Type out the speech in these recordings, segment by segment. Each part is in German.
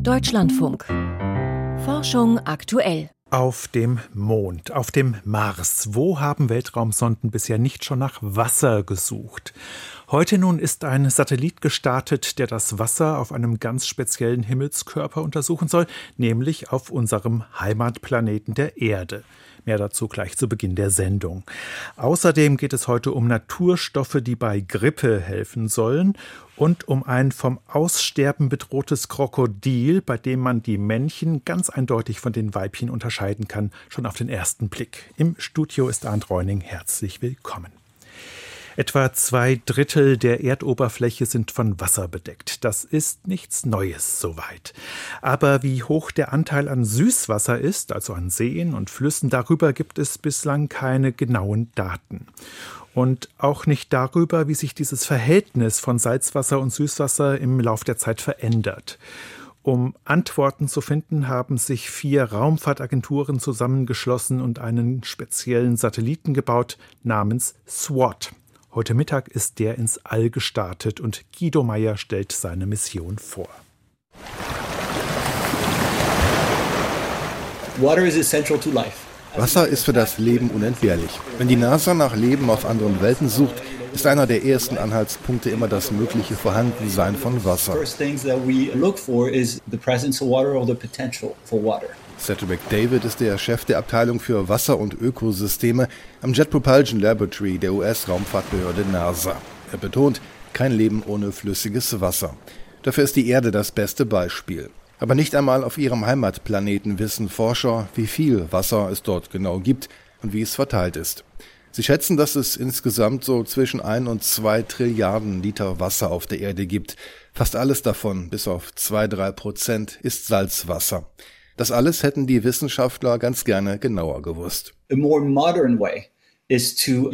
Deutschlandfunk. Forschung aktuell. Auf dem Mond, auf dem Mars. Wo haben Weltraumsonden bisher nicht schon nach Wasser gesucht? Heute nun ist ein Satellit gestartet, der das Wasser auf einem ganz speziellen Himmelskörper untersuchen soll, nämlich auf unserem Heimatplaneten der Erde. Mehr dazu gleich zu Beginn der Sendung. Außerdem geht es heute um Naturstoffe, die bei Grippe helfen sollen und um ein vom Aussterben bedrohtes Krokodil, bei dem man die Männchen ganz eindeutig von den Weibchen unterscheiden kann, schon auf den ersten Blick. Im Studio ist Arndt Reuning. Herzlich willkommen. Etwa zwei Drittel der Erdoberfläche sind von Wasser bedeckt. Das ist nichts Neues soweit. Aber wie hoch der Anteil an Süßwasser ist, also an Seen und Flüssen, darüber gibt es bislang keine genauen Daten. Und auch nicht darüber, wie sich dieses Verhältnis von Salzwasser und Süßwasser im Lauf der Zeit verändert. Um Antworten zu finden, haben sich vier Raumfahrtagenturen zusammengeschlossen und einen speziellen Satelliten gebaut namens SWAT. Heute Mittag ist der ins All gestartet und Guido Meyer stellt seine Mission vor. Wasser ist für das Leben unentbehrlich. Wenn die NASA nach Leben auf anderen Welten sucht, ist einer der ersten Anhaltspunkte immer das mögliche Vorhandensein von Wasser. Cedric David ist der Chef der Abteilung für Wasser- und Ökosysteme am Jet Propulsion Laboratory der US-Raumfahrtbehörde NASA. Er betont, kein Leben ohne flüssiges Wasser. Dafür ist die Erde das beste Beispiel. Aber nicht einmal auf ihrem Heimatplaneten wissen Forscher, wie viel Wasser es dort genau gibt und wie es verteilt ist. Sie schätzen, dass es insgesamt so zwischen ein und zwei Trilliarden Liter Wasser auf der Erde gibt. Fast alles davon, bis auf zwei, drei Prozent, ist Salzwasser. Das alles hätten die Wissenschaftler ganz gerne genauer gewusst. A more modern way Derzeit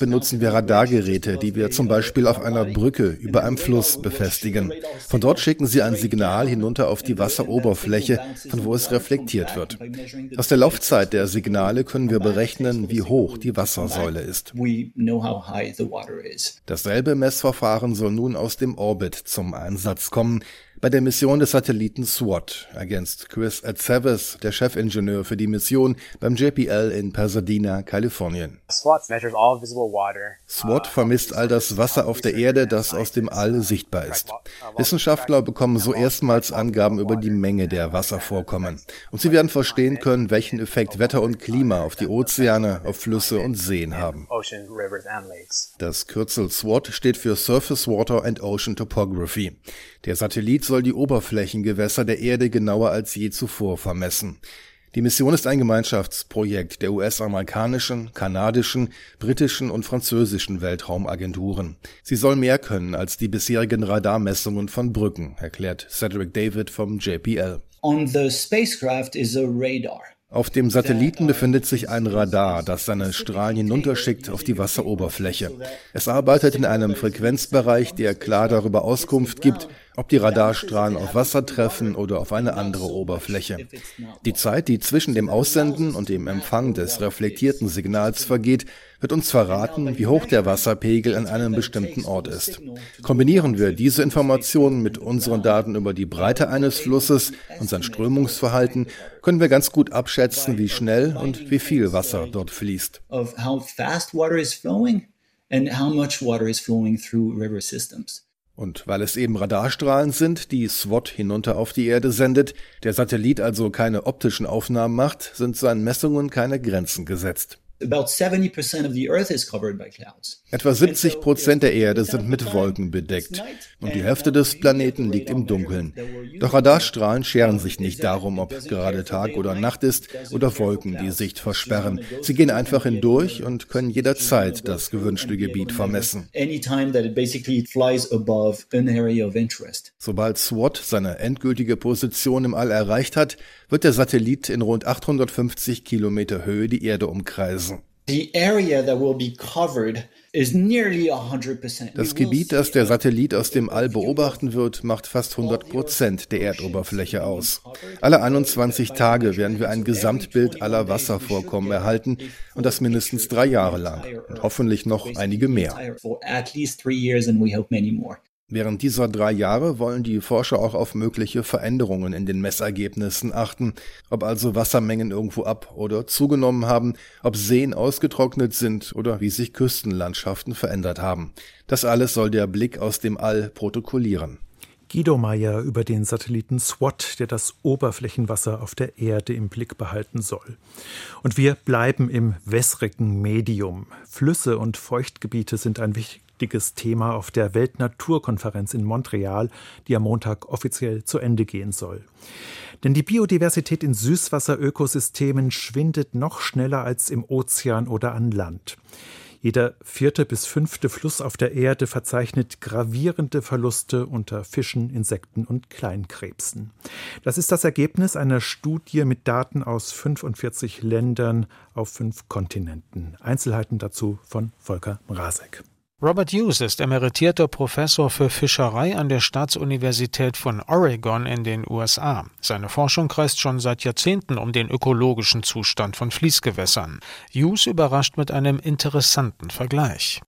benutzen wir Radargeräte, die wir zum Beispiel auf einer Brücke über einem Fluss befestigen. Von dort schicken sie ein Signal hinunter auf die Wasseroberfläche, von wo es reflektiert wird. Aus der Laufzeit der Signale können wir berechnen, wie hoch die Wassersäule ist. Dasselbe Messverfahren soll nun aus dem Orbit zum Einsatz kommen bei der Mission des Satelliten SWAT, ergänzt Chris Atzeves, der Chefingenieur für die Mission beim JPL in Pasadena, Kalifornien. SWAT vermisst all das Wasser auf der Erde, das aus dem All sichtbar ist. Wissenschaftler bekommen so erstmals Angaben über die Menge der Wasservorkommen. Und sie werden verstehen können, welchen Effekt Wetter und Klima auf die Ozeane, auf Flüsse und Seen haben. Das Kürzel SWAT steht für Surface Water and Ocean Topography. Der Satellit soll die Oberflächengewässer der Erde genauer als je zuvor vermessen. Die Mission ist ein Gemeinschaftsprojekt der US-amerikanischen, kanadischen, britischen und französischen Weltraumagenturen. Sie soll mehr können als die bisherigen Radarmessungen von Brücken, erklärt Cedric David vom JPL. On the spacecraft is a radar. Auf dem Satelliten befindet sich ein Radar, das seine Strahlen hinunterschickt auf die Wasseroberfläche. Es arbeitet in einem Frequenzbereich, der klar darüber Auskunft gibt, ob die Radarstrahlen auf Wasser treffen oder auf eine andere Oberfläche. Die Zeit, die zwischen dem Aussenden und dem Empfang des reflektierten Signals vergeht, wird uns verraten, wie hoch der Wasserpegel an einem bestimmten Ort ist. Kombinieren wir diese Informationen mit unseren Daten über die Breite eines Flusses und sein Strömungsverhalten, können wir ganz gut abschätzen, wie schnell und wie viel Wasser dort fließt. Und weil es eben Radarstrahlen sind, die SWAT hinunter auf die Erde sendet, der Satellit also keine optischen Aufnahmen macht, sind seinen Messungen keine Grenzen gesetzt. Etwa 70 Prozent der Erde sind mit Wolken bedeckt. Und die Hälfte des Planeten liegt im Dunkeln. Doch Radarstrahlen scheren sich nicht darum, ob gerade Tag oder Nacht ist oder Wolken die Sicht versperren. Sie gehen einfach hindurch und können jederzeit das gewünschte Gebiet vermessen. Sobald SWAT seine endgültige Position im All erreicht hat, wird der Satellit in rund 850 Kilometer Höhe die Erde umkreisen. Das Gebiet, das der Satellit aus dem All beobachten wird, macht fast 100 Prozent der Erdoberfläche aus. Alle 21 Tage werden wir ein Gesamtbild aller Wasservorkommen erhalten und das mindestens drei Jahre lang und hoffentlich noch einige mehr. Während dieser drei Jahre wollen die Forscher auch auf mögliche Veränderungen in den Messergebnissen achten, ob also Wassermengen irgendwo ab oder zugenommen haben, ob Seen ausgetrocknet sind oder wie sich Küstenlandschaften verändert haben. Das alles soll der Blick aus dem All protokollieren. Guido Meyer über den Satelliten SWAT, der das Oberflächenwasser auf der Erde im Blick behalten soll. Und wir bleiben im wässrigen Medium. Flüsse und Feuchtgebiete sind ein wichtiges Thema auf der Weltnaturkonferenz in Montreal, die am Montag offiziell zu Ende gehen soll. Denn die Biodiversität in Süßwasserökosystemen schwindet noch schneller als im Ozean oder an Land. Jeder vierte bis fünfte Fluss auf der Erde verzeichnet gravierende Verluste unter Fischen, Insekten und Kleinkrebsen. Das ist das Ergebnis einer Studie mit Daten aus 45 Ländern auf fünf Kontinenten. Einzelheiten dazu von Volker Mrazek. Robert Hughes ist emeritierter Professor für Fischerei an der Staatsuniversität von Oregon in den USA. Seine Forschung kreist schon seit Jahrzehnten um den ökologischen Zustand von Fließgewässern. Hughes überrascht mit einem interessanten Vergleich.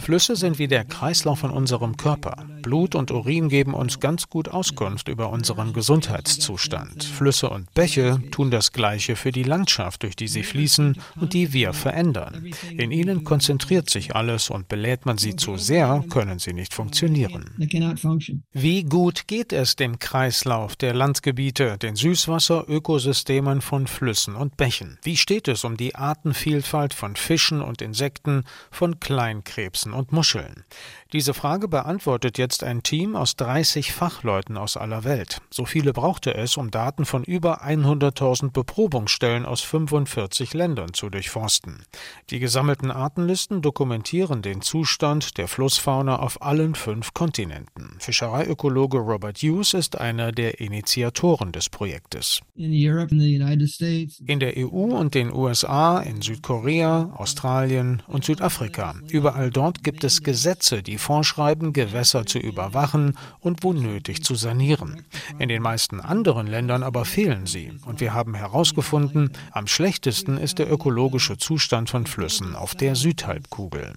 Flüsse sind wie der Kreislauf in unserem Körper. Blut und Urin geben uns ganz gut Auskunft über unseren Gesundheitszustand. Flüsse und Bäche tun das Gleiche für die Landschaft, durch die sie fließen und die wir verändern. In ihnen konzentriert sich alles und belädt man sie zu sehr, können sie nicht funktionieren. Wie gut geht es dem Kreislauf der Landgebiete, den Süßwasserökosystemen von Flüssen und Bächen? Wie steht es um die Artenvielfalt von Fischen und Insekten, von Kleinkrebsen und Muscheln? Diese Frage beantwortet jetzt ein Team aus 30 Fachleuten aus aller Welt. So viele brauchte es, um Daten von über 100.000 Beprobungsstellen aus 45 Ländern zu durchforsten. Die gesammelten Artenlisten dokumentieren den Zustand der Flussfauna auf allen fünf Kontinenten. Fischereiökologe Robert Hughes ist einer der Initiatoren des Projektes. In der EU und den USA, in Südkorea, Australien und Südafrika. Überall dort gibt es Gesetze, die die vorschreiben, Gewässer zu überwachen und wo nötig zu sanieren. In den meisten anderen Ländern aber fehlen sie. Und wir haben herausgefunden, am schlechtesten ist der ökologische Zustand von Flüssen auf der Südhalbkugel.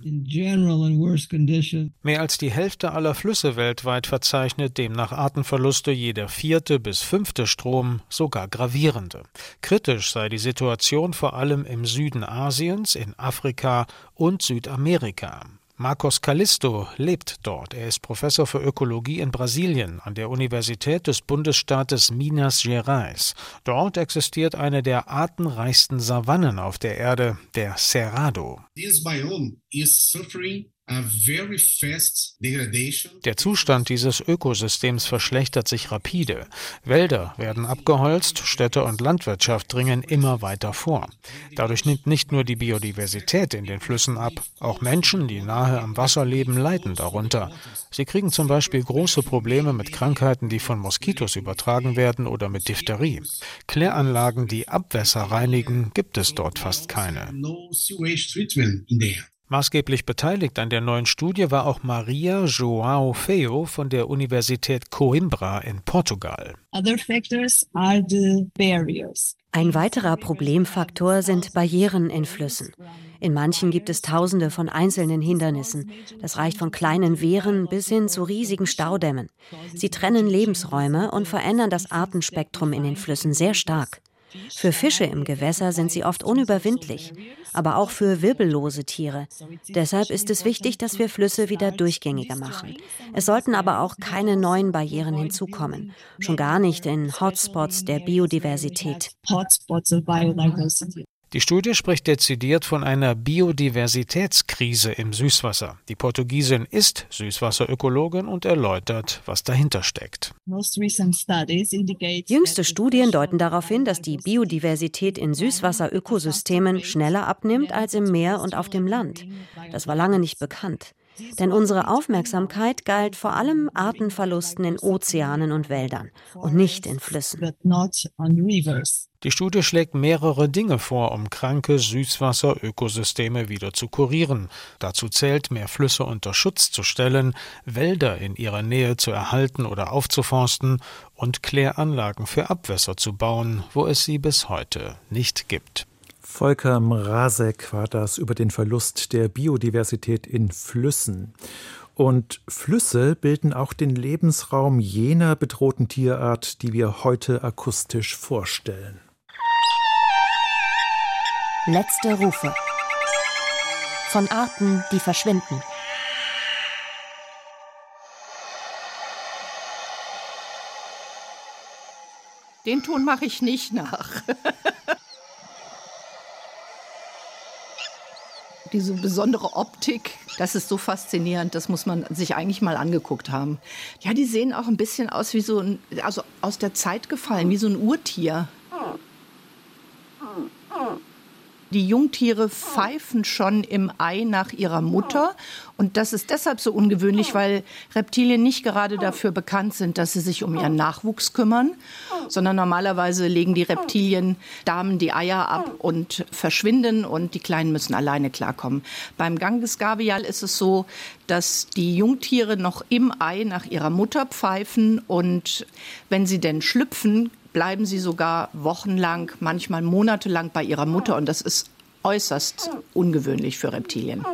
Mehr als die Hälfte aller Flüsse weltweit verzeichnet demnach Artenverluste, jeder vierte bis fünfte Strom sogar gravierende. Kritisch sei die Situation vor allem im Süden Asiens, in Afrika und Südamerika. Marcos Callisto lebt dort. Er ist Professor für Ökologie in Brasilien an der Universität des Bundesstaates Minas Gerais. Dort existiert eine der artenreichsten Savannen auf der Erde, der Cerrado. This biome is suffering der Zustand dieses Ökosystems verschlechtert sich rapide. Wälder werden abgeholzt, Städte und Landwirtschaft dringen immer weiter vor. Dadurch nimmt nicht nur die Biodiversität in den Flüssen ab, auch Menschen, die nahe am Wasser leben, leiden darunter. Sie kriegen zum Beispiel große Probleme mit Krankheiten, die von Moskitos übertragen werden oder mit Diphtherie. Kläranlagen, die Abwässer reinigen, gibt es dort fast keine. Maßgeblich beteiligt an der neuen Studie war auch Maria João Feo von der Universität Coimbra in Portugal. Ein weiterer Problemfaktor sind Barrieren in Flüssen. In manchen gibt es tausende von einzelnen Hindernissen. Das reicht von kleinen Wehren bis hin zu riesigen Staudämmen. Sie trennen Lebensräume und verändern das Artenspektrum in den Flüssen sehr stark. Für Fische im Gewässer sind sie oft unüberwindlich, aber auch für wirbellose Tiere. Deshalb ist es wichtig, dass wir Flüsse wieder durchgängiger machen. Es sollten aber auch keine neuen Barrieren hinzukommen, schon gar nicht in Hotspots der Biodiversität. Die Studie spricht dezidiert von einer Biodiversitätskrise im Süßwasser. Die Portugiesin ist Süßwasserökologin und erläutert, was dahinter steckt. Jüngste Studien deuten darauf hin, dass die Biodiversität in Süßwasserökosystemen schneller abnimmt als im Meer und auf dem Land. Das war lange nicht bekannt. Denn unsere Aufmerksamkeit galt vor allem Artenverlusten in Ozeanen und Wäldern und nicht in Flüssen. Die Studie schlägt mehrere Dinge vor, um kranke Süßwasserökosysteme wieder zu kurieren. Dazu zählt, mehr Flüsse unter Schutz zu stellen, Wälder in ihrer Nähe zu erhalten oder aufzuforsten und Kläranlagen für Abwässer zu bauen, wo es sie bis heute nicht gibt. Volker Mrazek war das über den Verlust der Biodiversität in Flüssen. Und Flüsse bilden auch den Lebensraum jener bedrohten Tierart, die wir heute akustisch vorstellen. Letzte Rufe. Von Arten, die verschwinden. Den Ton mache ich nicht nach. Diese besondere Optik, das ist so faszinierend, das muss man sich eigentlich mal angeguckt haben. Ja, die sehen auch ein bisschen aus wie so ein, also aus der Zeit gefallen, wie so ein Urtier. Die Jungtiere pfeifen schon im Ei nach ihrer Mutter. Und das ist deshalb so ungewöhnlich, weil Reptilien nicht gerade dafür bekannt sind, dass sie sich um ihren Nachwuchs kümmern, sondern normalerweise legen die Reptilien Damen die Eier ab und verschwinden und die Kleinen müssen alleine klarkommen. Beim Gangesgavial ist es so, dass die Jungtiere noch im Ei nach ihrer Mutter pfeifen und wenn sie denn schlüpfen, bleiben sie sogar wochenlang, manchmal monatelang bei ihrer Mutter und das ist äußerst ungewöhnlich für Reptilien.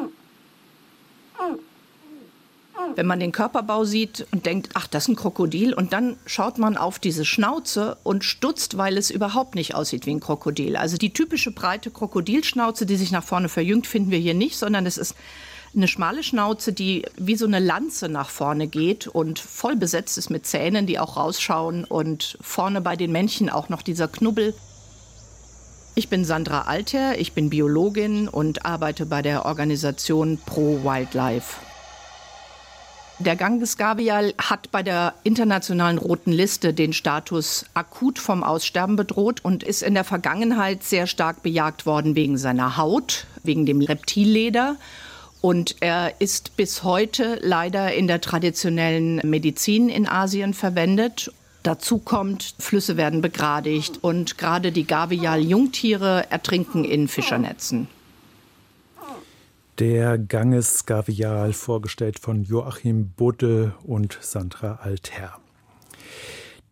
Wenn man den Körperbau sieht und denkt, ach, das ist ein Krokodil, und dann schaut man auf diese Schnauze und stutzt, weil es überhaupt nicht aussieht wie ein Krokodil. Also die typische breite Krokodilschnauze, die sich nach vorne verjüngt, finden wir hier nicht, sondern es ist eine schmale Schnauze, die wie so eine Lanze nach vorne geht und voll besetzt ist mit Zähnen, die auch rausschauen und vorne bei den Männchen auch noch dieser Knubbel. Ich bin Sandra Alter, ich bin Biologin und arbeite bei der Organisation Pro Wildlife. Der Ganges Gavial hat bei der internationalen roten Liste den Status akut vom Aussterben bedroht und ist in der Vergangenheit sehr stark bejagt worden wegen seiner Haut, wegen dem Reptilleder und er ist bis heute leider in der traditionellen Medizin in Asien verwendet. Dazu kommt, Flüsse werden begradigt und gerade die Gavial-Jungtiere ertrinken in Fischernetzen. Der Ganges Gavial, vorgestellt von Joachim Budde und Sandra Alter.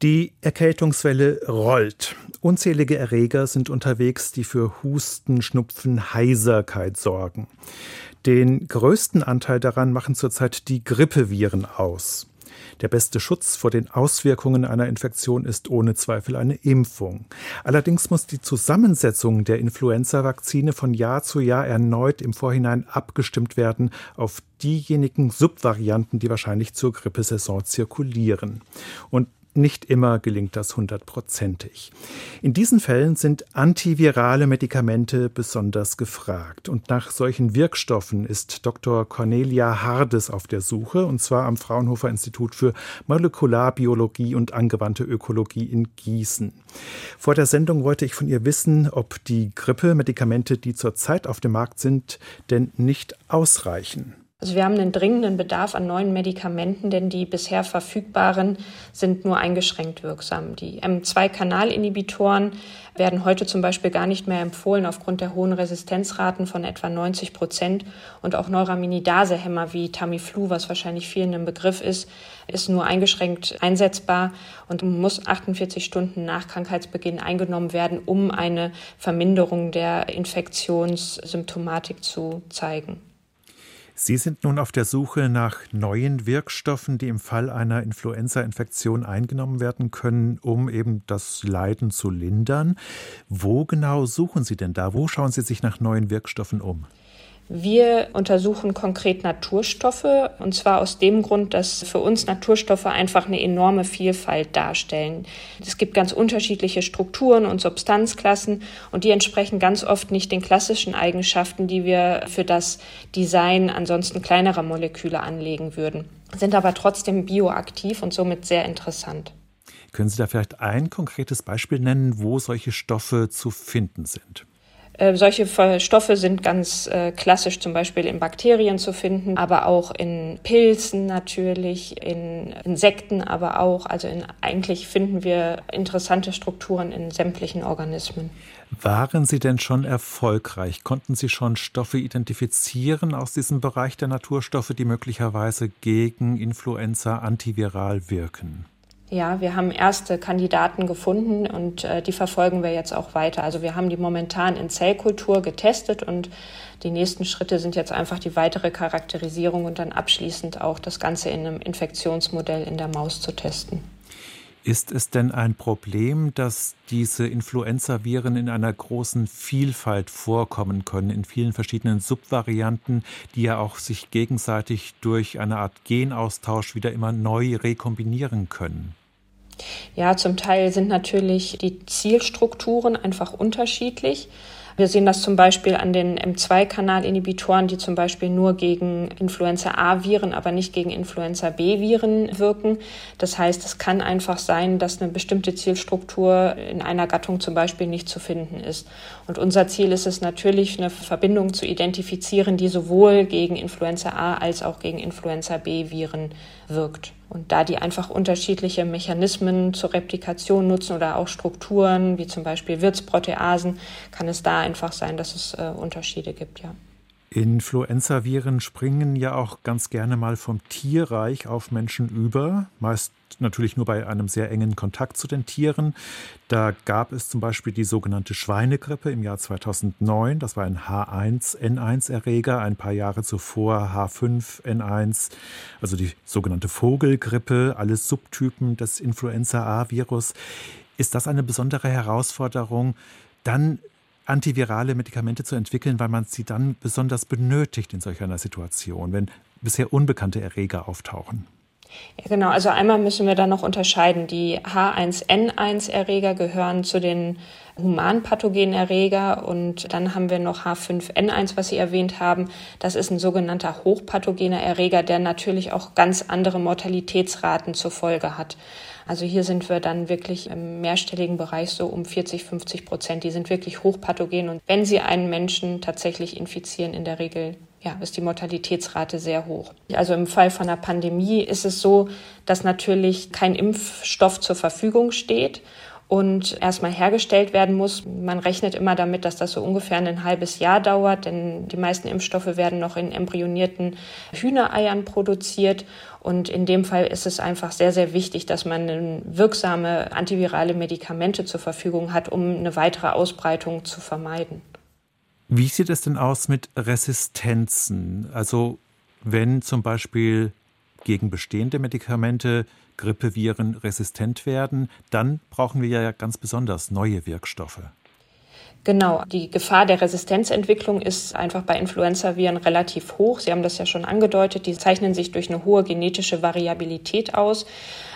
Die Erkältungswelle rollt. Unzählige Erreger sind unterwegs, die für Husten, Schnupfen, Heiserkeit sorgen. Den größten Anteil daran machen zurzeit die Grippeviren aus. Der beste Schutz vor den Auswirkungen einer Infektion ist ohne Zweifel eine Impfung. Allerdings muss die Zusammensetzung der Influenza-Vakzine von Jahr zu Jahr erneut im Vorhinein abgestimmt werden auf diejenigen Subvarianten, die wahrscheinlich zur Grippesaison zirkulieren. Und nicht immer gelingt das hundertprozentig. In diesen Fällen sind antivirale Medikamente besonders gefragt. Und nach solchen Wirkstoffen ist Dr. Cornelia Hardes auf der Suche, und zwar am Fraunhofer Institut für Molekularbiologie und angewandte Ökologie in Gießen. Vor der Sendung wollte ich von ihr wissen, ob die Grippemedikamente, die zurzeit auf dem Markt sind, denn nicht ausreichen. Also wir haben einen dringenden Bedarf an neuen Medikamenten, denn die bisher verfügbaren sind nur eingeschränkt wirksam. Die M2-Kanalinhibitoren werden heute zum Beispiel gar nicht mehr empfohlen aufgrund der hohen Resistenzraten von etwa 90 Prozent. Und auch Neuraminidase-Hämmer wie Tamiflu, was wahrscheinlich vielen ein Begriff ist, ist nur eingeschränkt einsetzbar und muss 48 Stunden nach Krankheitsbeginn eingenommen werden, um eine Verminderung der Infektionssymptomatik zu zeigen. Sie sind nun auf der Suche nach neuen Wirkstoffen, die im Fall einer Influenza-Infektion eingenommen werden können, um eben das Leiden zu lindern. Wo genau suchen Sie denn da? Wo schauen Sie sich nach neuen Wirkstoffen um? Wir untersuchen konkret Naturstoffe und zwar aus dem Grund, dass für uns Naturstoffe einfach eine enorme Vielfalt darstellen. Es gibt ganz unterschiedliche Strukturen und Substanzklassen und die entsprechen ganz oft nicht den klassischen Eigenschaften, die wir für das Design ansonsten kleinerer Moleküle anlegen würden, sind aber trotzdem bioaktiv und somit sehr interessant. Können Sie da vielleicht ein konkretes Beispiel nennen, wo solche Stoffe zu finden sind? Äh, solche Stoffe sind ganz äh, klassisch zum Beispiel in Bakterien zu finden, aber auch in Pilzen natürlich, in Insekten aber auch. Also in, eigentlich finden wir interessante Strukturen in sämtlichen Organismen. Waren Sie denn schon erfolgreich? Konnten Sie schon Stoffe identifizieren aus diesem Bereich der Naturstoffe, die möglicherweise gegen Influenza antiviral wirken? Ja, wir haben erste Kandidaten gefunden und äh, die verfolgen wir jetzt auch weiter. Also wir haben die momentan in Zellkultur getestet und die nächsten Schritte sind jetzt einfach die weitere Charakterisierung und dann abschließend auch das Ganze in einem Infektionsmodell in der Maus zu testen. Ist es denn ein Problem, dass diese Influenza-Viren in einer großen Vielfalt vorkommen können, in vielen verschiedenen Subvarianten, die ja auch sich gegenseitig durch eine Art Genaustausch wieder immer neu rekombinieren können? Ja, zum Teil sind natürlich die Zielstrukturen einfach unterschiedlich. Wir sehen das zum Beispiel an den M2-Kanal-Inhibitoren, die zum Beispiel nur gegen Influenza-A-Viren, aber nicht gegen Influenza-B-Viren wirken. Das heißt, es kann einfach sein, dass eine bestimmte Zielstruktur in einer Gattung zum Beispiel nicht zu finden ist. Und unser Ziel ist es natürlich, eine Verbindung zu identifizieren, die sowohl gegen Influenza-A als auch gegen Influenza-B-Viren wirkt. Und da die einfach unterschiedliche Mechanismen zur Replikation nutzen oder auch Strukturen, wie zum Beispiel Wirtsproteasen, kann es da einfach sein, dass es äh, Unterschiede gibt, ja. Influenzaviren springen ja auch ganz gerne mal vom Tierreich auf Menschen über, meist natürlich nur bei einem sehr engen Kontakt zu den Tieren. Da gab es zum Beispiel die sogenannte Schweinegrippe im Jahr 2009. Das war ein H1N1-Erreger, ein paar Jahre zuvor H5N1, also die sogenannte Vogelgrippe, alle Subtypen des Influenza-A-Virus. Ist das eine besondere Herausforderung, dann antivirale Medikamente zu entwickeln, weil man sie dann besonders benötigt in solch einer Situation, wenn bisher unbekannte Erreger auftauchen? Ja, genau. Also einmal müssen wir da noch unterscheiden. Die H1N1-Erreger gehören zu den humanpathogenen Erreger und dann haben wir noch H5N1, was Sie erwähnt haben. Das ist ein sogenannter hochpathogener Erreger, der natürlich auch ganz andere Mortalitätsraten zur Folge hat. Also hier sind wir dann wirklich im mehrstelligen Bereich so um 40, 50 Prozent. Die sind wirklich hochpathogen und wenn sie einen Menschen tatsächlich infizieren, in der Regel ja, ist die Mortalitätsrate sehr hoch. Also im Fall von einer Pandemie ist es so, dass natürlich kein Impfstoff zur Verfügung steht und erstmal hergestellt werden muss. Man rechnet immer damit, dass das so ungefähr ein halbes Jahr dauert, denn die meisten Impfstoffe werden noch in embryonierten Hühnereiern produziert. Und in dem Fall ist es einfach sehr, sehr wichtig, dass man wirksame antivirale Medikamente zur Verfügung hat, um eine weitere Ausbreitung zu vermeiden. Wie sieht es denn aus mit Resistenzen? Also wenn zum Beispiel gegen bestehende Medikamente Grippeviren resistent werden, dann brauchen wir ja ganz besonders neue Wirkstoffe. Genau, die Gefahr der Resistenzentwicklung ist einfach bei Influenzaviren relativ hoch. Sie haben das ja schon angedeutet, die zeichnen sich durch eine hohe genetische Variabilität aus.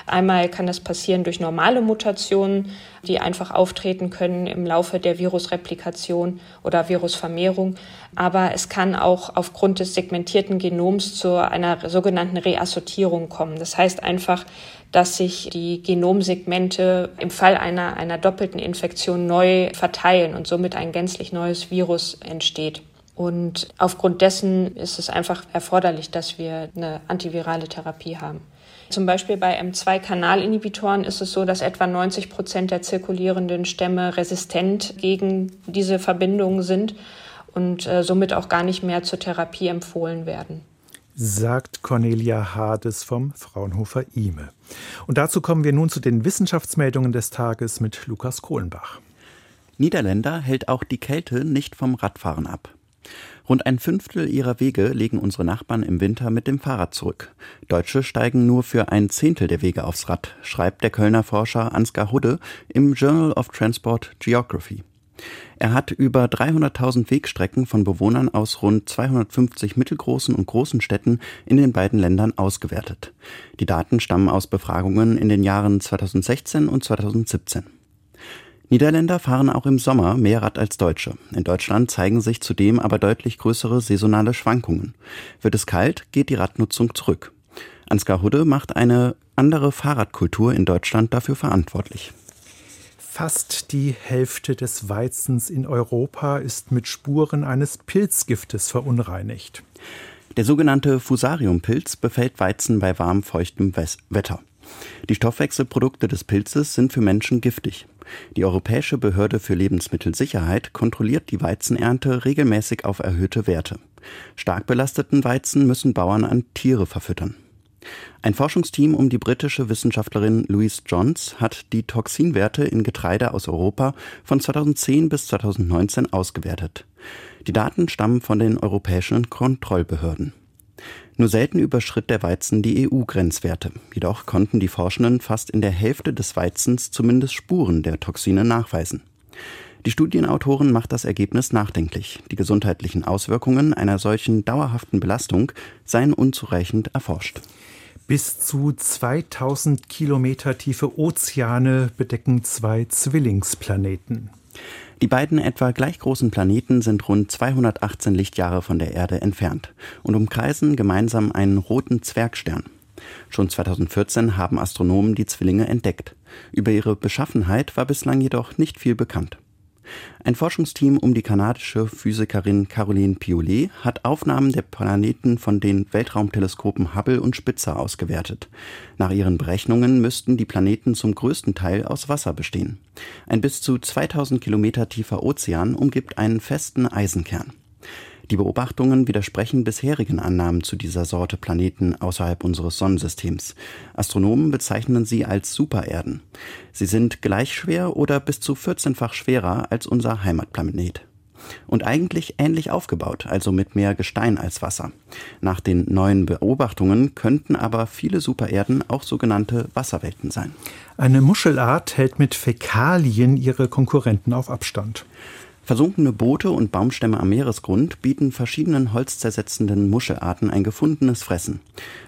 Einmal kann das passieren durch normale Mutationen, die einfach auftreten können im Laufe der Virusreplikation oder Virusvermehrung. Aber es kann auch aufgrund des segmentierten Genoms zu einer sogenannten Reassortierung kommen. Das heißt einfach, dass sich die Genomsegmente im Fall einer, einer doppelten Infektion neu verteilen und somit ein gänzlich neues Virus entsteht. Und aufgrund dessen ist es einfach erforderlich, dass wir eine antivirale Therapie haben. Zum Beispiel bei M2-Kanalinhibitoren ist es so, dass etwa 90 Prozent der zirkulierenden Stämme resistent gegen diese Verbindungen sind und äh, somit auch gar nicht mehr zur Therapie empfohlen werden sagt Cornelia Hades vom Fraunhofer IME. Und dazu kommen wir nun zu den Wissenschaftsmeldungen des Tages mit Lukas Kohlenbach. Niederländer hält auch die Kälte nicht vom Radfahren ab. Rund ein Fünftel ihrer Wege legen unsere Nachbarn im Winter mit dem Fahrrad zurück. Deutsche steigen nur für ein Zehntel der Wege aufs Rad, schreibt der Kölner Forscher Ansgar Hudde im Journal of Transport Geography. Er hat über 300.000 Wegstrecken von Bewohnern aus rund 250 mittelgroßen und großen Städten in den beiden Ländern ausgewertet. Die Daten stammen aus Befragungen in den Jahren 2016 und 2017. Niederländer fahren auch im Sommer mehr Rad als Deutsche. In Deutschland zeigen sich zudem aber deutlich größere saisonale Schwankungen. Wird es kalt, geht die Radnutzung zurück. Ansgar Hudde macht eine andere Fahrradkultur in Deutschland dafür verantwortlich. Fast die Hälfte des Weizens in Europa ist mit Spuren eines Pilzgiftes verunreinigt. Der sogenannte Fusariumpilz befällt Weizen bei warm, feuchtem Wetter. Die Stoffwechselprodukte des Pilzes sind für Menschen giftig. Die Europäische Behörde für Lebensmittelsicherheit kontrolliert die Weizenernte regelmäßig auf erhöhte Werte. Stark belasteten Weizen müssen Bauern an Tiere verfüttern. Ein Forschungsteam um die britische Wissenschaftlerin Louise Johns hat die Toxinwerte in Getreide aus Europa von 2010 bis 2019 ausgewertet. Die Daten stammen von den europäischen Kontrollbehörden. Nur selten überschritt der Weizen die EU-Grenzwerte. Jedoch konnten die Forschenden fast in der Hälfte des Weizens zumindest Spuren der Toxine nachweisen. Die Studienautoren macht das Ergebnis nachdenklich. Die gesundheitlichen Auswirkungen einer solchen dauerhaften Belastung seien unzureichend erforscht. Bis zu 2000 Kilometer tiefe Ozeane bedecken zwei Zwillingsplaneten. Die beiden etwa gleich großen Planeten sind rund 218 Lichtjahre von der Erde entfernt und umkreisen gemeinsam einen roten Zwergstern. Schon 2014 haben Astronomen die Zwillinge entdeckt. Über ihre Beschaffenheit war bislang jedoch nicht viel bekannt. Ein Forschungsteam um die kanadische Physikerin Caroline Piolet hat Aufnahmen der Planeten von den Weltraumteleskopen Hubble und Spitzer ausgewertet. Nach ihren Berechnungen müssten die Planeten zum größten Teil aus Wasser bestehen. Ein bis zu 2000 Kilometer tiefer Ozean umgibt einen festen Eisenkern. Die Beobachtungen widersprechen bisherigen Annahmen zu dieser Sorte Planeten außerhalb unseres Sonnensystems. Astronomen bezeichnen sie als Supererden. Sie sind gleich schwer oder bis zu 14-fach schwerer als unser Heimatplanet und eigentlich ähnlich aufgebaut, also mit mehr Gestein als Wasser. Nach den neuen Beobachtungen könnten aber viele Supererden auch sogenannte Wasserwelten sein. Eine Muschelart hält mit Fäkalien ihre Konkurrenten auf Abstand. Versunkene Boote und Baumstämme am Meeresgrund bieten verschiedenen holzzersetzenden Muschelarten ein gefundenes Fressen.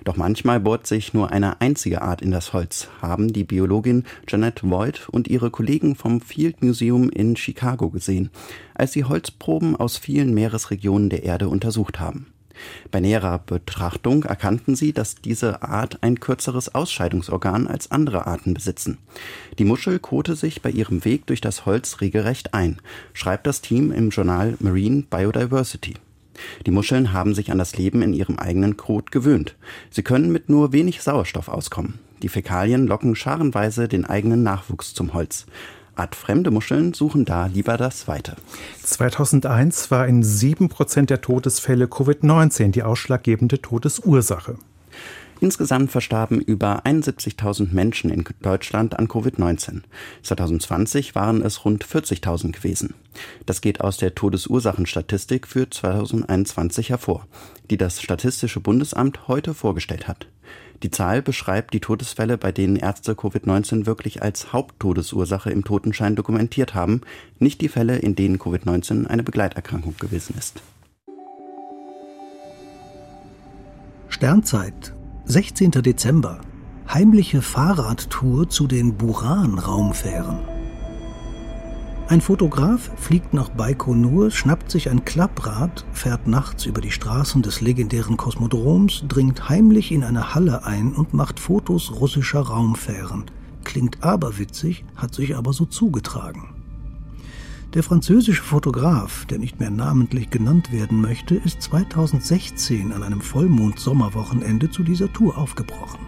Doch manchmal bohrt sich nur eine einzige Art in das Holz, haben die Biologin Janet Voigt und ihre Kollegen vom Field Museum in Chicago gesehen, als sie Holzproben aus vielen Meeresregionen der Erde untersucht haben. Bei näherer Betrachtung erkannten sie, dass diese Art ein kürzeres Ausscheidungsorgan als andere Arten besitzen. Die Muschel kote sich bei ihrem Weg durch das Holz regelrecht ein, schreibt das Team im Journal Marine Biodiversity. Die Muscheln haben sich an das Leben in ihrem eigenen Kot gewöhnt. Sie können mit nur wenig Sauerstoff auskommen. Die Fäkalien locken scharenweise den eigenen Nachwuchs zum Holz fremde Muscheln suchen da lieber das Weite. 2001 war in 7% der Todesfälle Covid-19 die ausschlaggebende Todesursache. Insgesamt verstarben über 71.000 Menschen in Deutschland an Covid-19. 2020 waren es rund 40.000 gewesen. Das geht aus der Todesursachenstatistik für 2021 hervor, die das Statistische Bundesamt heute vorgestellt hat. Die Zahl beschreibt die Todesfälle, bei denen Ärzte Covid-19 wirklich als Haupttodesursache im Totenschein dokumentiert haben, nicht die Fälle, in denen Covid-19 eine Begleiterkrankung gewesen ist. Sternzeit, 16. Dezember. Heimliche Fahrradtour zu den Buran-Raumfähren. Ein Fotograf fliegt nach Baikonur, schnappt sich ein Klapprad, fährt nachts über die Straßen des legendären Kosmodroms, dringt heimlich in eine Halle ein und macht Fotos russischer Raumfähren. Klingt aberwitzig, hat sich aber so zugetragen. Der französische Fotograf, der nicht mehr namentlich genannt werden möchte, ist 2016 an einem Vollmond-Sommerwochenende zu dieser Tour aufgebrochen.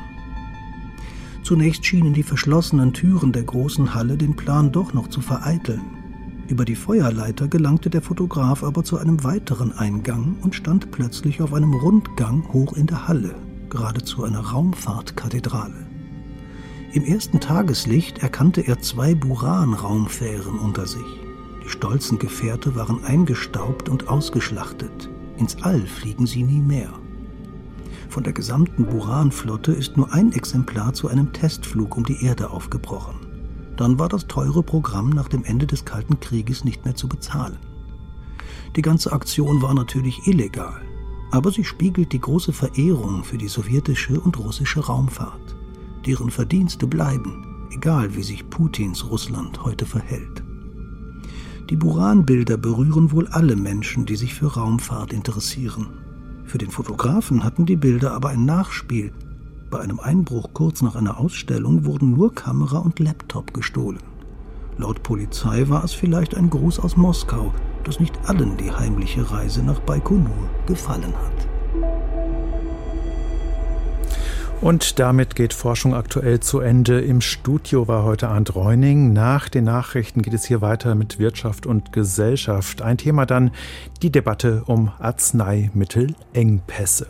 Zunächst schienen die verschlossenen Türen der großen Halle den Plan doch noch zu vereiteln. Über die Feuerleiter gelangte der Fotograf aber zu einem weiteren Eingang und stand plötzlich auf einem Rundgang hoch in der Halle, geradezu einer Raumfahrtkathedrale. Im ersten Tageslicht erkannte er zwei Buran-Raumfähren unter sich. Die stolzen Gefährte waren eingestaubt und ausgeschlachtet. Ins All fliegen sie nie mehr. Von der gesamten Buran-Flotte ist nur ein Exemplar zu einem Testflug um die Erde aufgebrochen. Dann war das teure Programm nach dem Ende des Kalten Krieges nicht mehr zu bezahlen. Die ganze Aktion war natürlich illegal, aber sie spiegelt die große Verehrung für die sowjetische und russische Raumfahrt. Deren Verdienste bleiben, egal wie sich Putins Russland heute verhält. Die Buran-Bilder berühren wohl alle Menschen, die sich für Raumfahrt interessieren. Für den Fotografen hatten die Bilder aber ein Nachspiel. Bei einem Einbruch kurz nach einer Ausstellung wurden nur Kamera und Laptop gestohlen. Laut Polizei war es vielleicht ein Gruß aus Moskau, dass nicht allen die heimliche Reise nach Baikonur gefallen hat. Und damit geht Forschung aktuell zu Ende. Im Studio war heute Arndt Reuning. Nach den Nachrichten geht es hier weiter mit Wirtschaft und Gesellschaft. Ein Thema dann die Debatte um Arzneimittelengpässe.